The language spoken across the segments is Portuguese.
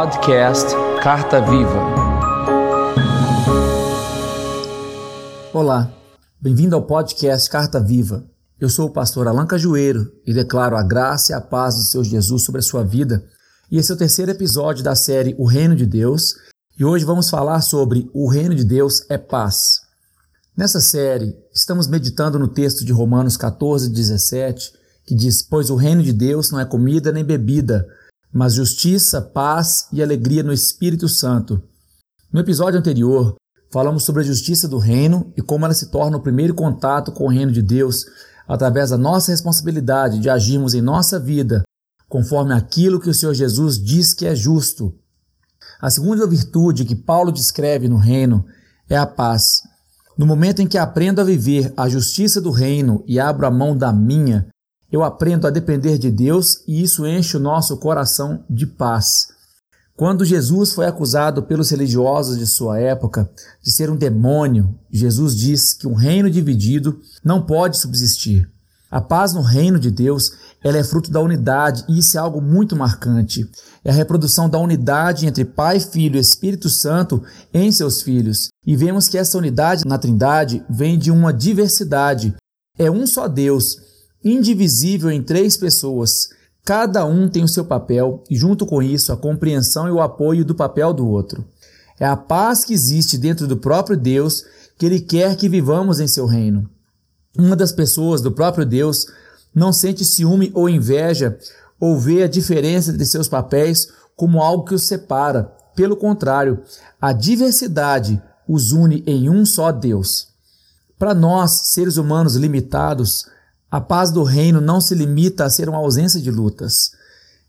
podcast Carta Viva. Olá, bem-vindo ao podcast Carta Viva. Eu sou o pastor Alan Cajueiro e declaro a graça e a paz do Senhor Jesus sobre a sua vida. E esse é o terceiro episódio da série O Reino de Deus. E hoje vamos falar sobre O Reino de Deus é Paz. Nessa série, estamos meditando no texto de Romanos 14, 17, que diz: Pois o reino de Deus não é comida nem bebida, mas justiça, paz e alegria no Espírito Santo. No episódio anterior, falamos sobre a justiça do reino e como ela se torna o primeiro contato com o reino de Deus através da nossa responsabilidade de agirmos em nossa vida conforme aquilo que o Senhor Jesus diz que é justo. A segunda virtude que Paulo descreve no reino é a paz. No momento em que aprendo a viver a justiça do reino e abro a mão da minha, eu aprendo a depender de Deus e isso enche o nosso coração de paz. Quando Jesus foi acusado pelos religiosos de sua época de ser um demônio, Jesus diz que um reino dividido não pode subsistir. A paz no reino de Deus, ela é fruto da unidade e isso é algo muito marcante. É a reprodução da unidade entre Pai, Filho e Espírito Santo em seus filhos. E vemos que essa unidade na Trindade vem de uma diversidade. É um só Deus, indivisível em três pessoas. Cada um tem o seu papel e, junto com isso, a compreensão e o apoio do papel do outro. É a paz que existe dentro do próprio Deus que Ele quer que vivamos em seu reino. Uma das pessoas do próprio Deus não sente ciúme ou inveja ou vê a diferença de seus papéis como algo que os separa. Pelo contrário, a diversidade os une em um só Deus. Para nós, seres humanos limitados, a paz do reino não se limita a ser uma ausência de lutas.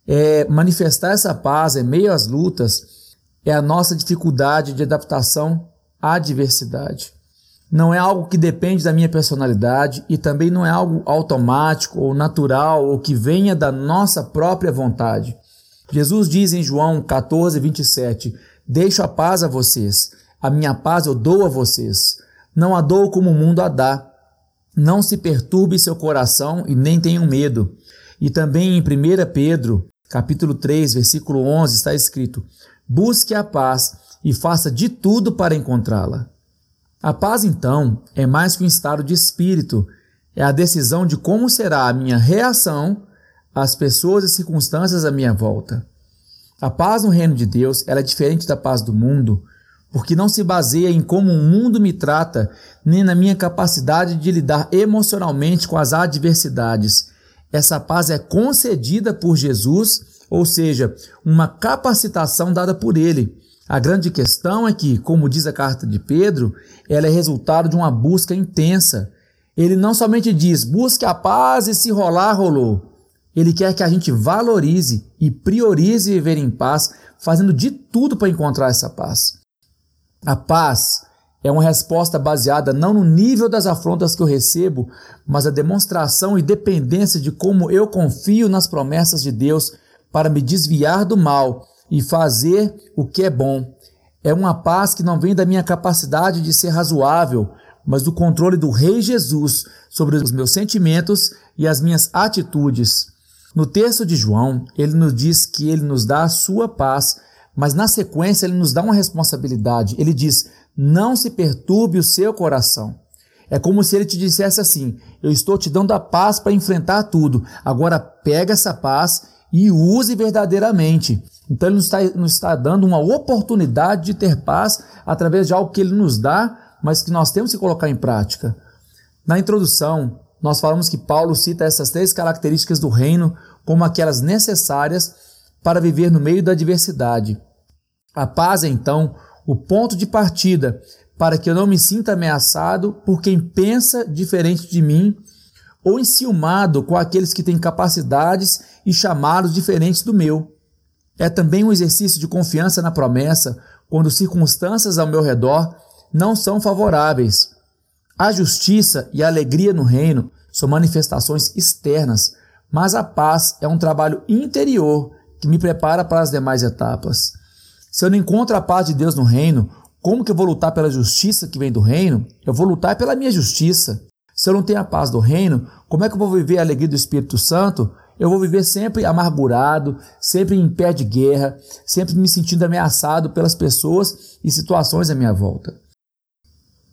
É, manifestar essa paz em meio às lutas é a nossa dificuldade de adaptação à diversidade não é algo que depende da minha personalidade e também não é algo automático ou natural ou que venha da nossa própria vontade. Jesus diz em João 14, 27: Deixo a paz a vocês, a minha paz eu dou a vocês. Não a dou como o mundo a dá. Não se perturbe seu coração e nem tenham medo. E também em 1 Pedro, capítulo 3, versículo 11, está escrito: Busque a paz e faça de tudo para encontrá-la. A paz, então, é mais que um estado de espírito, é a decisão de como será a minha reação às pessoas e circunstâncias à minha volta. A paz no reino de Deus é diferente da paz do mundo, porque não se baseia em como o mundo me trata, nem na minha capacidade de lidar emocionalmente com as adversidades. Essa paz é concedida por Jesus, ou seja, uma capacitação dada por Ele a grande questão é que, como diz a carta de Pedro, ela é resultado de uma busca intensa. Ele não somente diz busque a paz e se rolar, rolou. Ele quer que a gente valorize e priorize viver em paz, fazendo de tudo para encontrar essa paz. A paz é uma resposta baseada não no nível das afrontas que eu recebo, mas a demonstração e dependência de como eu confio nas promessas de Deus para me desviar do mal e fazer o que é bom. É uma paz que não vem da minha capacidade de ser razoável, mas do controle do Rei Jesus sobre os meus sentimentos e as minhas atitudes. No texto de João, ele nos diz que ele nos dá a sua paz, mas na sequência ele nos dá uma responsabilidade. Ele diz: Não se perturbe o seu coração. É como se ele te dissesse assim: Eu estou te dando a paz para enfrentar tudo. Agora pega essa paz e use verdadeiramente. Então ele nos está, nos está dando uma oportunidade de ter paz através de algo que ele nos dá, mas que nós temos que colocar em prática. Na introdução, nós falamos que Paulo cita essas três características do reino como aquelas necessárias para viver no meio da diversidade. A paz é então o ponto de partida para que eu não me sinta ameaçado por quem pensa diferente de mim ou enciumado com aqueles que têm capacidades e chamados diferentes do meu. É também um exercício de confiança na promessa quando circunstâncias ao meu redor não são favoráveis. A justiça e a alegria no reino são manifestações externas, mas a paz é um trabalho interior que me prepara para as demais etapas. Se eu não encontro a paz de Deus no reino, como que eu vou lutar pela justiça que vem do reino? Eu vou lutar pela minha justiça. Se eu não tenho a paz do reino, como é que eu vou viver a alegria do Espírito Santo? eu vou viver sempre amargurado, sempre em pé de guerra, sempre me sentindo ameaçado pelas pessoas e situações à minha volta.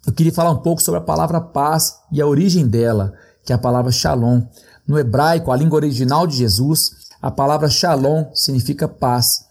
Eu queria falar um pouco sobre a palavra paz e a origem dela, que é a palavra shalom. No hebraico, a língua original de Jesus, a palavra shalom significa paz.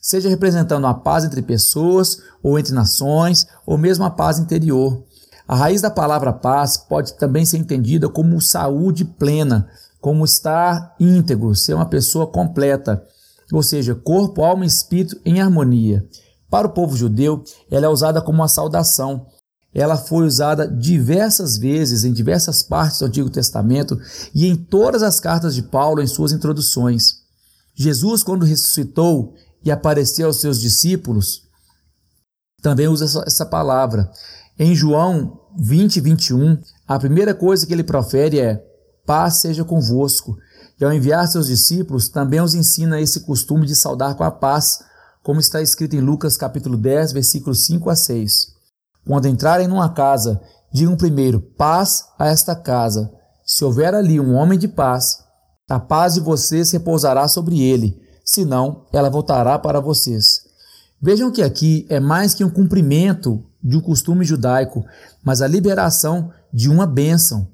Seja representando a paz entre pessoas, ou entre nações, ou mesmo a paz interior. A raiz da palavra paz pode também ser entendida como saúde plena, como estar íntegro, ser uma pessoa completa, ou seja, corpo, alma e espírito em harmonia. Para o povo judeu, ela é usada como uma saudação. Ela foi usada diversas vezes em diversas partes do Antigo Testamento e em todas as cartas de Paulo em suas introduções. Jesus, quando ressuscitou e apareceu aos seus discípulos, também usa essa palavra. Em João 20, 21, a primeira coisa que ele profere é: Paz seja convosco. E ao enviar seus discípulos, também os ensina esse costume de saudar com a paz, como está escrito em Lucas capítulo 10, versículos 5 a 6. Quando entrarem numa casa, digam primeiro: paz a esta casa. Se houver ali um homem de paz, a paz de vocês repousará sobre ele, senão ela voltará para vocês. Vejam que aqui é mais que um cumprimento de um costume judaico, mas a liberação de uma bênção.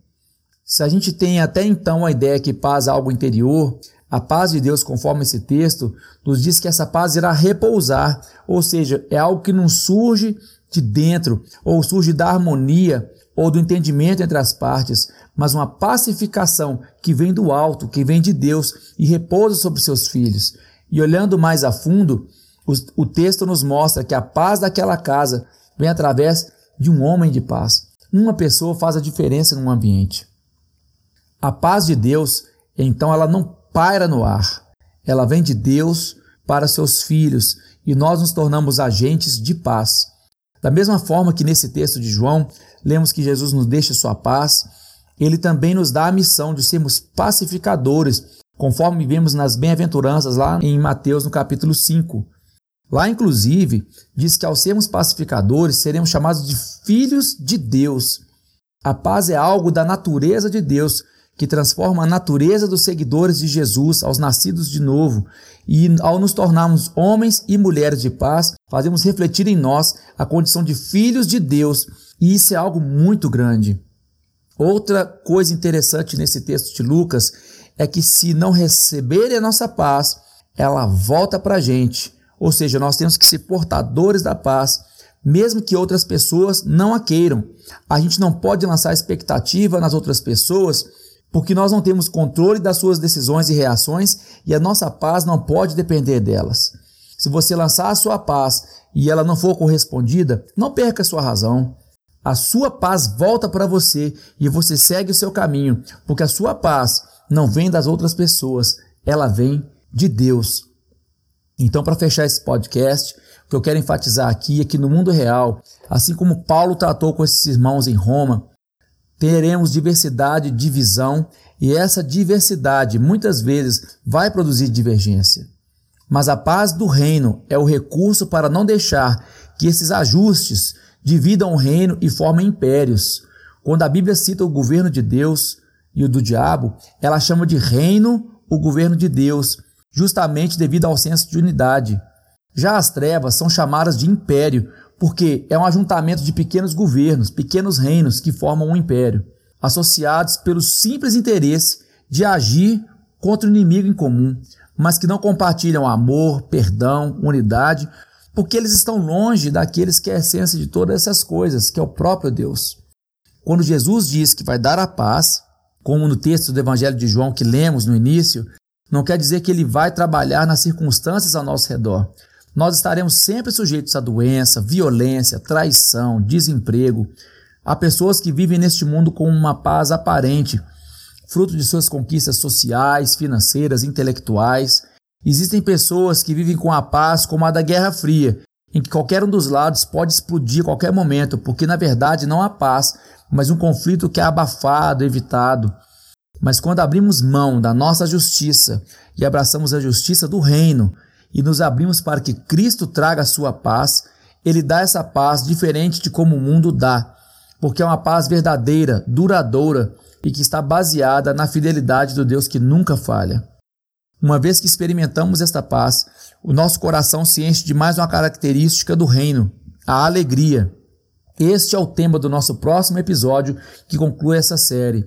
Se a gente tem até então a ideia que paz é algo interior, a paz de Deus, conforme esse texto, nos diz que essa paz irá repousar, ou seja, é algo que não surge de dentro, ou surge da harmonia ou do entendimento entre as partes, mas uma pacificação que vem do alto, que vem de Deus e repousa sobre seus filhos. E olhando mais a fundo, o, o texto nos mostra que a paz daquela casa vem através de um homem de paz. Uma pessoa faz a diferença num ambiente. A paz de Deus, então, ela não paira no ar. Ela vem de Deus para seus filhos e nós nos tornamos agentes de paz. Da mesma forma que nesse texto de João, lemos que Jesus nos deixa sua paz, ele também nos dá a missão de sermos pacificadores, conforme vemos nas bem-aventuranças lá em Mateus no capítulo 5. Lá, inclusive, diz que ao sermos pacificadores, seremos chamados de filhos de Deus. A paz é algo da natureza de Deus, que transforma a natureza dos seguidores de Jesus aos nascidos de novo, e ao nos tornarmos homens e mulheres de paz, fazemos refletir em nós a condição de filhos de Deus, e isso é algo muito grande. Outra coisa interessante nesse texto de Lucas é que se não receberem a nossa paz, ela volta para a gente. Ou seja, nós temos que ser portadores da paz, mesmo que outras pessoas não a queiram. A gente não pode lançar expectativa nas outras pessoas porque nós não temos controle das suas decisões e reações e a nossa paz não pode depender delas. Se você lançar a sua paz e ela não for correspondida, não perca sua razão. A sua paz volta para você e você segue o seu caminho, porque a sua paz não vem das outras pessoas, ela vem de Deus. Então, para fechar esse podcast, o que eu quero enfatizar aqui é que no mundo real, assim como Paulo tratou com esses irmãos em Roma, teremos diversidade de visão e essa diversidade muitas vezes vai produzir divergência. Mas a paz do reino é o recurso para não deixar que esses ajustes dividam o reino e formem impérios. Quando a Bíblia cita o governo de Deus e o do diabo, ela chama de reino o governo de Deus, justamente devido ao senso de unidade. Já as trevas são chamadas de império, porque é um ajuntamento de pequenos governos, pequenos reinos que formam um império, associados pelo simples interesse de agir contra o inimigo em comum, mas que não compartilham amor, perdão, unidade, porque eles estão longe daqueles que é a essência de todas essas coisas, que é o próprio Deus. Quando Jesus diz que vai dar a paz, como no texto do Evangelho de João que lemos no início, não quer dizer que ele vai trabalhar nas circunstâncias ao nosso redor, nós estaremos sempre sujeitos a doença, violência, traição, desemprego. Há pessoas que vivem neste mundo com uma paz aparente, fruto de suas conquistas sociais, financeiras, intelectuais. Existem pessoas que vivem com a paz como a da Guerra Fria, em que qualquer um dos lados pode explodir a qualquer momento, porque na verdade não há paz, mas um conflito que é abafado, evitado. Mas quando abrimos mão da nossa justiça e abraçamos a justiça do reino, e nos abrimos para que Cristo traga a sua paz, ele dá essa paz diferente de como o mundo dá, porque é uma paz verdadeira, duradoura e que está baseada na fidelidade do Deus que nunca falha. Uma vez que experimentamos esta paz, o nosso coração se enche de mais uma característica do reino, a alegria. Este é o tema do nosso próximo episódio que conclui essa série.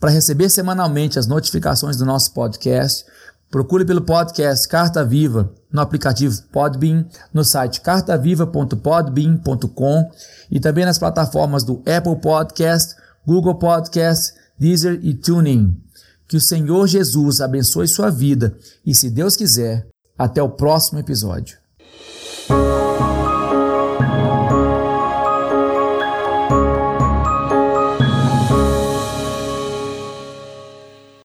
Para receber semanalmente as notificações do nosso podcast, procure pelo podcast Carta Viva no aplicativo Podbean, no site cartaviva.podbean.com e também nas plataformas do Apple Podcast, Google Podcast, Deezer e TuneIn. Que o Senhor Jesus abençoe sua vida e, se Deus quiser, até o próximo episódio.